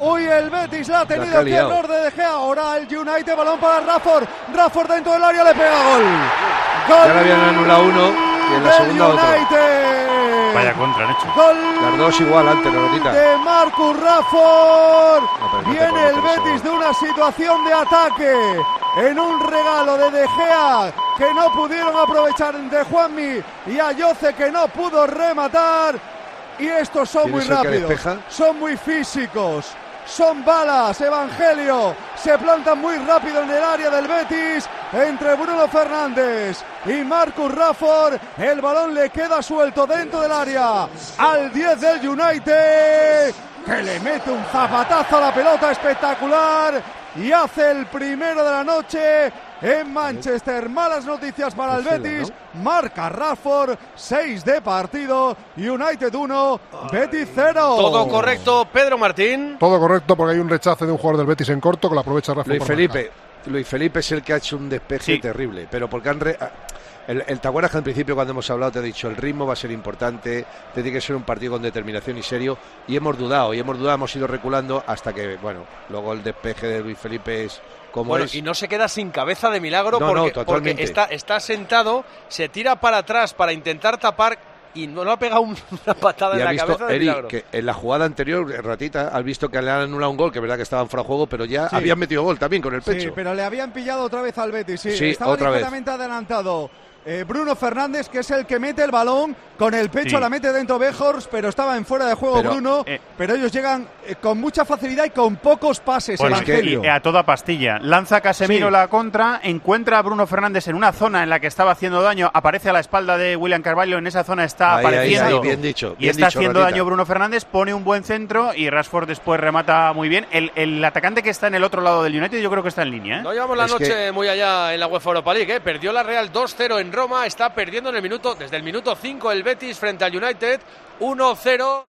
Uy, el Betis la ha tenido que error de De Gea. Ahora el United, balón para Rafford. Rafford dentro del área le pega gol. Gol. Ya le habían anulado uno y en la segunda United. Vaya contra han hecho. Gol. Las dos igual antes, Lorotita. De Marcus Rafford. Viene el Betis de una situación de ataque. En un regalo de De Gea que no pudieron aprovechar de Juanmi y a Yoce que no pudo rematar. Y estos son muy rápidos. Son muy físicos son balas, Evangelio, se plantan muy rápido en el área del Betis, entre Bruno Fernández y Marcus Rafford, el balón le queda suelto dentro del área al 10 del United, que le mete un zapatazo a la pelota espectacular y hace el primero de la noche en Manchester. Malas noticias para el Betis. Marca Rafford, 6 de partido. United 1, Betis 0. Todo correcto, Pedro Martín. Todo correcto porque hay un rechace de un jugador del Betis en corto que lo aprovecha Rafford. Luis Felipe. Luis Felipe es el que ha hecho un despeje terrible, pero porque han el, el que al principio cuando hemos hablado te he dicho el ritmo va a ser importante, tiene que ser un partido con determinación y serio y hemos dudado y hemos dudado, hemos ido reculando hasta que bueno, luego el despeje de Luis Felipe es como bueno, es. y no se queda sin cabeza de milagro porque, está, está sentado, se tira para atrás para intentar tapar y no, lo ha pegado una patada en la cabeza de que en la jugada anterior, Ratita, has visto que le han anulado un gol, que es verdad que estaba en fuera de juego, pero ya habían metido gol también con el pecho. Sí, pero le habían pillado otra vez al Betis, sí, estaba otra ligeramente adelantado. Eh, Bruno Fernández, que es el que mete el balón con el pecho, la mete dentro Bejors, pero estaba en fuera de juego Bruno. Eh, pero ellos llegan eh, con mucha facilidad y con pocos pases. Pues que, a toda pastilla. Lanza Casemiro la contra, encuentra a Bruno Fernández en una zona en la que estaba haciendo daño, aparece a la espalda de William Carvalho, en esa zona está apareciendo. bien dicho, y está haciendo daño Bruno Fernández, pone un buen centro y Rashford después remata muy bien. El, atacante que está en el otro lado del United yo creo que está en línea. No llevamos la noche muy allá en la UEFA Europa League. Perdió la Real 2-0 en Roma, está perdiendo en el minuto, desde el minuto 5 el Betis frente al United, 1-0.